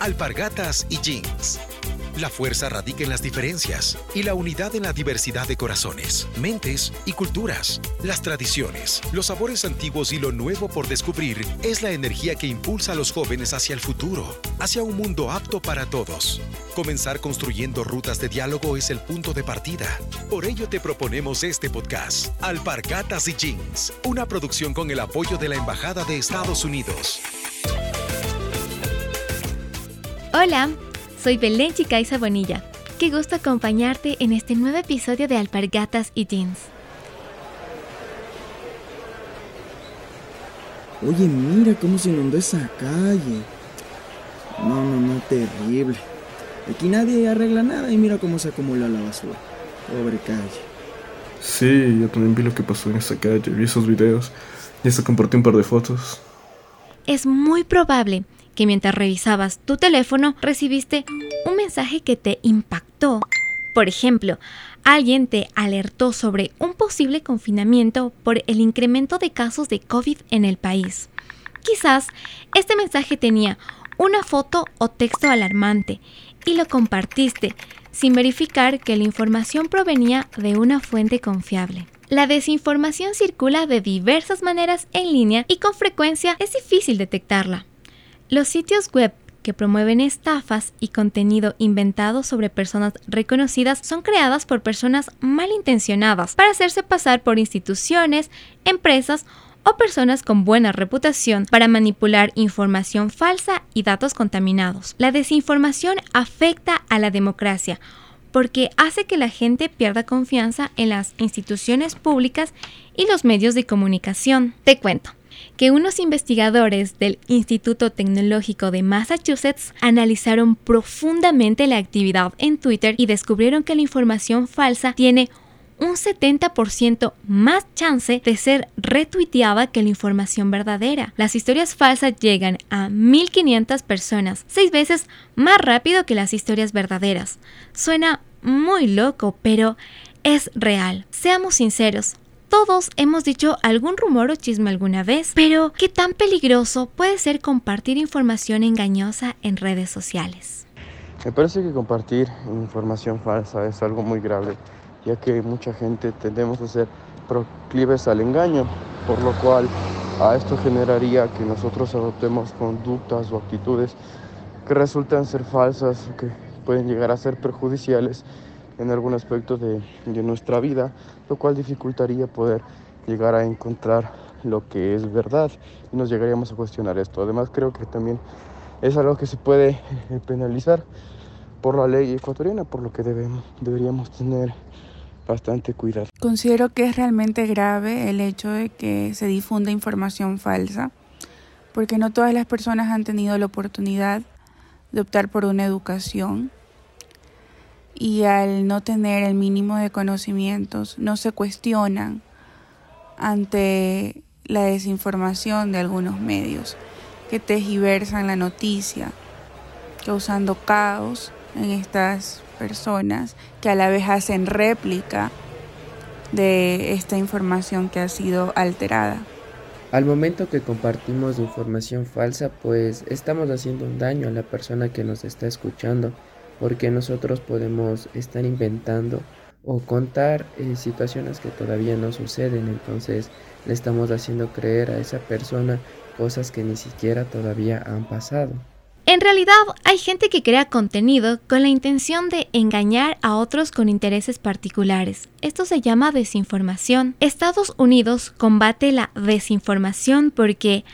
Alpargatas y jeans. La fuerza radica en las diferencias y la unidad en la diversidad de corazones, mentes y culturas. Las tradiciones, los sabores antiguos y lo nuevo por descubrir es la energía que impulsa a los jóvenes hacia el futuro, hacia un mundo apto para todos. Comenzar construyendo rutas de diálogo es el punto de partida. Por ello te proponemos este podcast, Alpargatas y Jeans, una producción con el apoyo de la Embajada de Estados Unidos. Hola, soy Belén Chicaiza Bonilla. Qué gusto acompañarte en este nuevo episodio de Alpargatas y Jeans. Oye, mira cómo se inundó esa calle. No, no, no, terrible. Aquí nadie arregla nada y mira cómo se acumula la basura. Pobre calle. Sí, yo también vi lo que pasó en esa calle, vi esos videos y hasta compartí un par de fotos. Es muy probable que mientras revisabas tu teléfono recibiste un mensaje que te impactó. Por ejemplo, alguien te alertó sobre un posible confinamiento por el incremento de casos de COVID en el país. Quizás este mensaje tenía una foto o texto alarmante y lo compartiste sin verificar que la información provenía de una fuente confiable. La desinformación circula de diversas maneras en línea y con frecuencia es difícil detectarla. Los sitios web que promueven estafas y contenido inventado sobre personas reconocidas son creadas por personas malintencionadas para hacerse pasar por instituciones, empresas o personas con buena reputación para manipular información falsa y datos contaminados. La desinformación afecta a la democracia porque hace que la gente pierda confianza en las instituciones públicas y los medios de comunicación. Te cuento que unos investigadores del Instituto Tecnológico de Massachusetts analizaron profundamente la actividad en Twitter y descubrieron que la información falsa tiene un 70% más chance de ser retuiteada que la información verdadera. Las historias falsas llegan a 1.500 personas, seis veces más rápido que las historias verdaderas. Suena muy loco, pero es real. Seamos sinceros, todos hemos dicho algún rumor o chisme alguna vez, pero ¿qué tan peligroso puede ser compartir información engañosa en redes sociales? Me parece que compartir información falsa es algo muy grave, ya que mucha gente tendemos a ser proclives al engaño, por lo cual a esto generaría que nosotros adoptemos conductas o actitudes que resultan ser falsas que pueden llegar a ser perjudiciales en algún aspecto de, nuestra vida, lo cual dificultaría poder llegar a encontrar lo que es verdad y nos llegaríamos a cuestionar esto. Además creo que también es algo que se puede eh, penalizar por la ley ecuatoriana, por lo que debemos, deberíamos tener bastante cuidado. Considero que es realmente grave el hecho de que se difunda información falsa, porque no todas las personas han tenido la oportunidad de optar por una educación y al no tener el mínimo de conocimientos no se cuestionan ante la desinformación de algunos medios que tejiversan la noticia, causando caos en estas personas que a la vez hacen réplica de esta información que ha sido alterada. Al momento que compartimos información falsa, pues estamos haciendo un daño a la persona que nos está escuchando porque nosotros podemos estar inventando o contar eh, situaciones que todavía no suceden, entonces le estamos haciendo creer a esa persona cosas que ni siquiera todavía han pasado. En realidad hay gente que crea contenido con la intención de engañar a otros con intereses particulares. Esto se llama desinformación. Estados Unidos combate la desinformación porque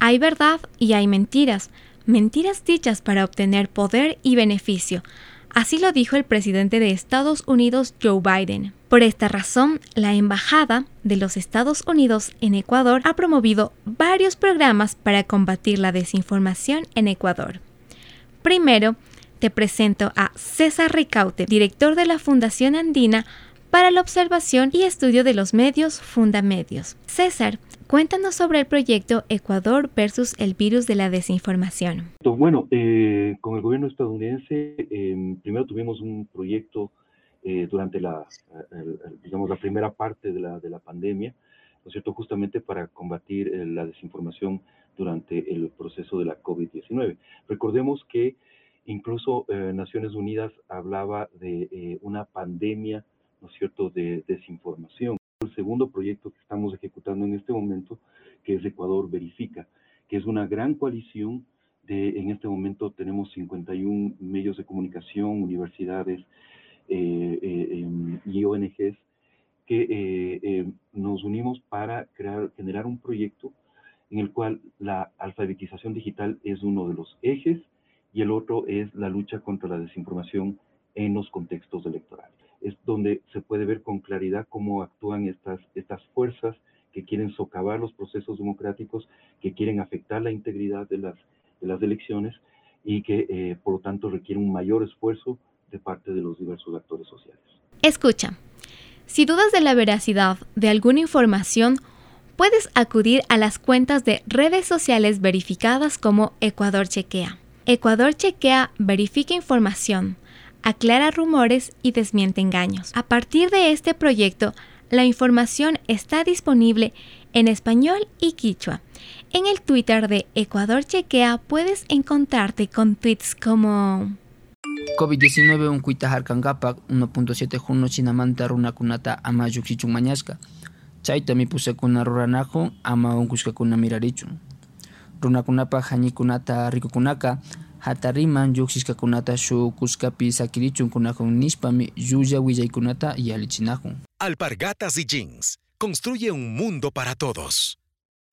hay verdad y hay mentiras mentiras dichas para obtener poder y beneficio. Así lo dijo el presidente de Estados Unidos, Joe Biden. Por esta razón, la Embajada de los Estados Unidos en Ecuador ha promovido varios programas para combatir la desinformación en Ecuador. Primero, te presento a César Ricaute, director de la Fundación Andina para la Observación y Estudio de los Medios Fundamedios. César, Cuéntanos sobre el proyecto Ecuador versus el virus de la desinformación. Bueno, eh, con el gobierno estadounidense, em, primero tuvimos un proyecto eh, durante la, digamos, la primera parte de la, de la pandemia, ¿no es cierto?, justamente para combatir eh, la desinformación durante el proceso de la COVID-19. Recordemos que incluso eh, Naciones Unidas hablaba de eh, una pandemia, ¿no es cierto?, de desinformación. El segundo proyecto que estamos ejecutando en este momento, que es Ecuador Verifica, que es una gran coalición de, en este momento tenemos 51 medios de comunicación, universidades em, y ONGs que eh, eh, nos unimos para crear, generar un proyecto en el cual la alfabetización digital es uno de los ejes y el otro es la lucha contra la desinformación en los contextos electorales. Es donde se puede ver con claridad cómo actúan estas, estas fuerzas que quieren socavar los procesos democráticos, que quieren afectar la integridad de las, de las elecciones y que eh, por lo tanto requieren un mayor esfuerzo de parte de los diversos actores sociales. Escucha, si dudas de la veracidad de alguna información, puedes acudir a las cuentas de redes sociales verificadas como Ecuador Chequea. Ecuador Chequea verifica información, aclara rumores y desmiente engaños. A partir de este proyecto, la información está disponible en español y quichua. En el Twitter de Ecuador Chequea puedes encontrarte con tweets como COVID-19 unkuita harkankapak 1.7 junio chinamanta runakunata ama lluksichun mañasqa chayta mipusakuna ruranakun ama unkushkakuna mirarichun runakunapa hañikunata rikukunaka hatariman lluksishkakunata shuk willaykunata yalichinakun Alpargatas y jeans construye un mundo para todos.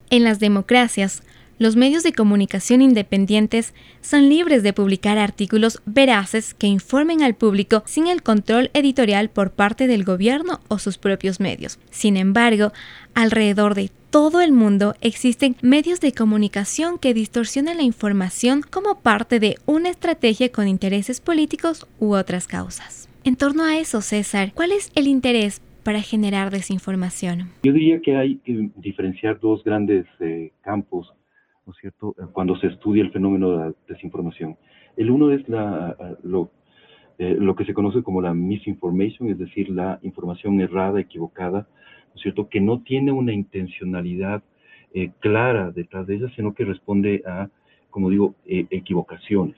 En las democracias, los medios de comunicación independientes son libres de publicar artículos veraces que informen al público sin el control editorial por parte del gobierno o sus propios medios. Sin embargo, alrededor de todo el mundo existen medios de comunicación que distorsionan la información como parte de una estrategia con intereses políticos u otras causas. En torno a eso, César, ¿cuál es el interés para generar desinformación? Yo diría que hay que diferenciar dos grandes eh, campos cierto?, eh, cuando se estudia el fenómeno de la desinformación. El uno es eh, lo que se conoce como la misinformation, es decir, la información errada, equivocada, ¿no cierto?, que no tiene una intencionalidad eh, clara detrás de ella, sino que responde a, como digo, equivocaciones.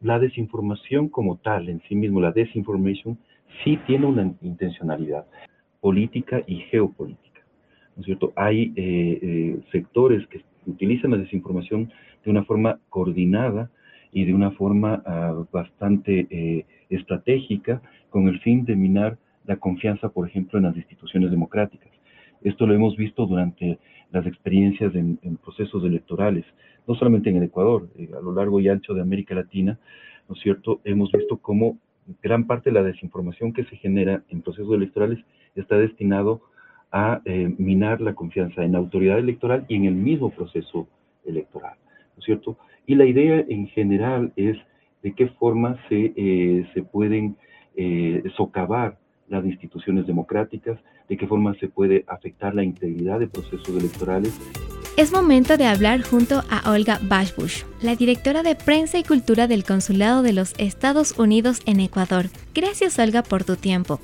la desinformación como tal, en sí mismo, la desinformation, sí tiene una intencionalidad política y geopolítica. ¿no es cierto? Hay sectores que utilizan la desinformación de una forma coordinada y de una forma ah, bastante eh, estratégica con el fin de minar la confianza, por ejemplo, en las instituciones democráticas. Esto lo hemos visto durante las experiencias en, procesos electorales, no solamente en el Ecuador, eh, a lo largo y ancho de América Latina, ¿no es cierto? Hemos visto cómo gran parte de la desinformación que se genera en procesos electorales está destinado a eh, minar la confianza en la autoridad electoral y en el mismo proceso electoral, ¿no es cierto? Y la idea en general es de qué forma se, eh, se pueden socavar las instituciones democráticas, de qué forma se puede afectar la integridad de procesos electorales. Es momento de hablar junto a Olga Bashbush, la directora de prensa y cultura del Consulado de los Estados Unidos en Ecuador. Gracias Olga por tu tiempo.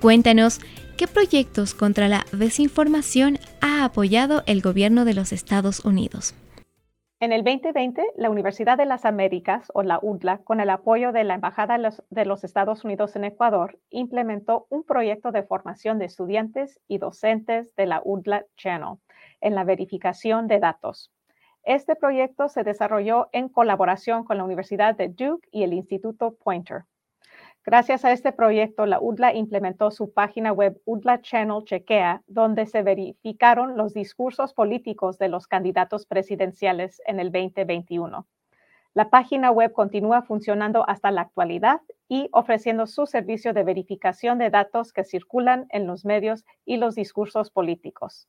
Cuéntanos ¿Qué proyectos contra la desinformación ha apoyado el gobierno de los Estados Unidos? En el 2020, la Universidad de las Américas, o la UDLA, con el apoyo de la Embajada de los Estados Unidos en Ecuador, implementó un proyecto de formación de estudiantes y docentes de la UDLA Channel en la verificación de datos. Este proyecto se desarrolló en colaboración con la Universidad de Duke y el Instituto Pointer. Gracias a este proyecto, la UDLA implementó su página web UDLA Channel Chequea, donde se verificaron los discursos políticos de los candidatos presidenciales en el 2021. La página web continúa funcionando hasta la actualidad y ofreciendo su servicio de verificación de datos que circulan en los medios y los discursos políticos.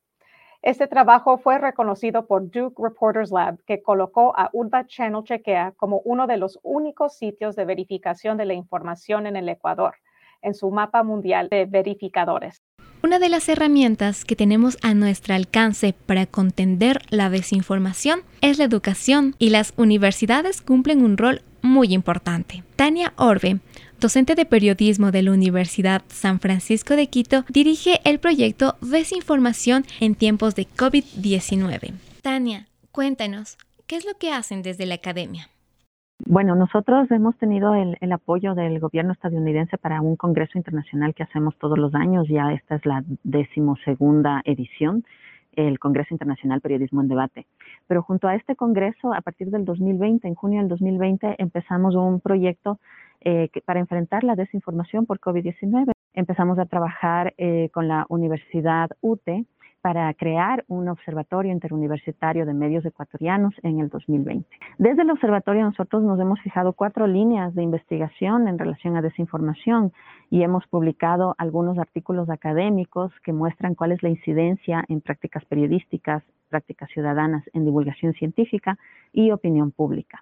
Este trabajo fue reconocido por Duke Reporters Lab, que colocó a UDLA Channel Chequea como uno de los únicos sitios de verificación de la información en el Ecuador, en su mapa mundial de verificadores. Una de las herramientas que tenemos a nuestro alcance para contender la desinformación es la educación y las universidades cumplen un rol muy importante. Tania Orbe, docente de periodismo de la Universidad San Francisco de Quito, dirige el proyecto Desinformación en tiempos de COVID-19. Tania, cuéntanos, ¿qué es lo que hacen desde la academia? Bueno, nosotros hemos tenido el, apoyo del gobierno estadounidense para un congreso internacional que hacemos todos los años. Ya esta es la decimosegunda edición, el Congreso Internacional Periodismo en Debate. Pero junto a este congreso, a partir del 2020, en junio del 2020, empezamos un proyecto eh, para enfrentar la desinformación por COVID-19. Empezamos a trabajar eh, con la Universidad UTE para crear un observatorio interuniversitario de medios ecuatorianos en el 2020. Desde el observatorio nosotros nos hemos fijado cuatro líneas de investigación en relación a desinformación y hemos publicado algunos artículos académicos que muestran cuál es la incidencia en prácticas periodísticas, prácticas ciudadanas, en divulgación científica y opinión pública.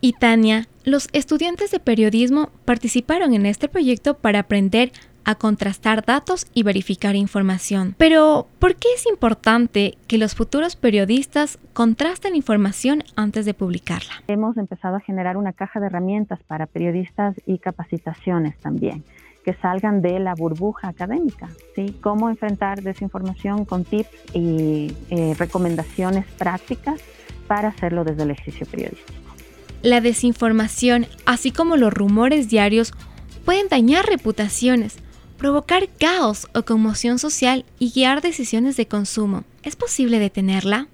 Y Tania, los estudiantes de periodismo participaron en este proyecto para aprender a contrastar datos y verificar información. Pero, ¿por qué es importante que los futuros periodistas contrasten información antes de publicarla? Hemos empezado a generar una caja de herramientas para periodistas y capacitaciones también que salgan de la burbuja académica, ¿sí? Cómo enfrentar desinformación con tips y eh, recomendaciones prácticas para hacerlo desde el ejercicio periodístico. La desinformación, así como los rumores diarios, pueden dañar reputaciones, provocar caos o conmoción social y guiar decisiones de consumo. ¿Es posible detenerla?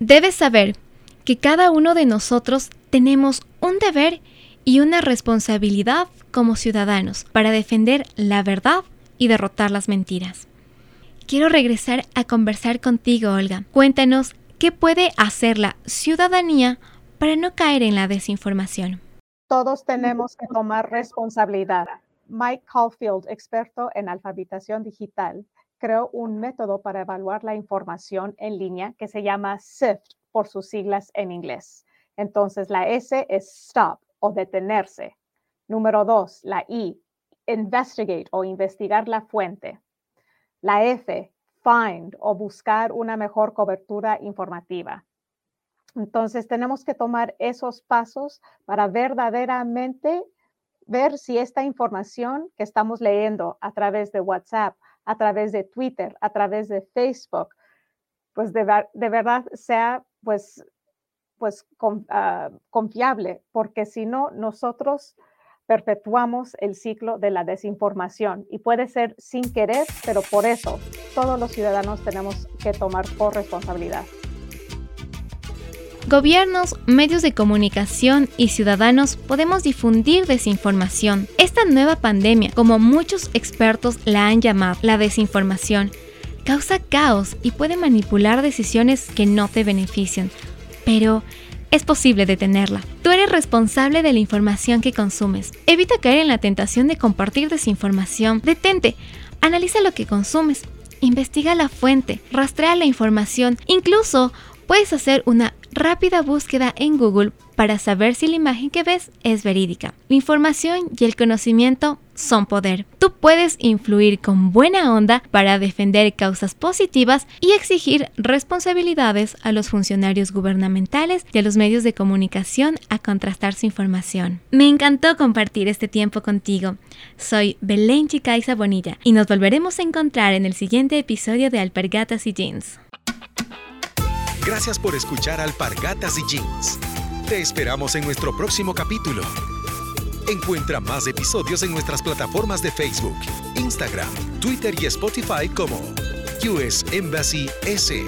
Debes saber que cada uno de nosotros tenemos un deber y una responsabilidad como ciudadanos para defender la verdad y derrotar las mentiras. Quiero regresar a conversar contigo, Olga. Cuéntanos qué puede hacer la ciudadanía para no caer en la desinformación. Todos tenemos que tomar responsabilidad Mike Caulfield, experto en alfabetización digital, creó un método para evaluar la información en línea que se llama SIFT por sus siglas en inglés. Entonces, la S es stop o detenerse. Número dos, la I, investigate o investigar la fuente. La F, find o buscar una mejor cobertura informativa. Entonces, tenemos que tomar esos pasos para verdaderamente ver si esta información que estamos leyendo a través de WhatsApp, a través de Twitter, a través de Facebook, pues de, verdad sea pues, pues ah, confiable, porque si no, nosotros perpetuamos el ciclo de la desinformación y puede ser sin querer, pero por eso todos los ciudadanos tenemos que tomar corresponsabilidad. Gobiernos, medios de comunicación y ciudadanos podemos difundir desinformación. Esta nueva pandemia, como muchos expertos la han llamado la desinformación, causa caos y puede manipular decisiones que no te benefician. Pero es posible detenerla. Tú eres responsable de la información que consumes. Evita caer en la tentación de compartir desinformación. Detente, analiza lo que consumes, investiga la fuente, rastrea la información, incluso puedes hacer una rápida búsqueda en Google para saber si la imagen que ves es verídica. La información y el conocimiento son poder. Tú puedes influir con buena onda para defender causas positivas y exigir responsabilidades a los funcionarios gubernamentales y a los medios de comunicación a contrastar su información. Me encantó compartir este tiempo contigo. Soy Belén Chicaiza Bonilla y nos volveremos a encontrar en el siguiente episodio de Alpergatas y Jeans. Gracias por escuchar Alpargatas y Jeans. Te esperamos en nuestro próximo capítulo. Encuentra más episodios en nuestras plataformas de Facebook, Instagram, Twitter y Spotify como US Embassy S.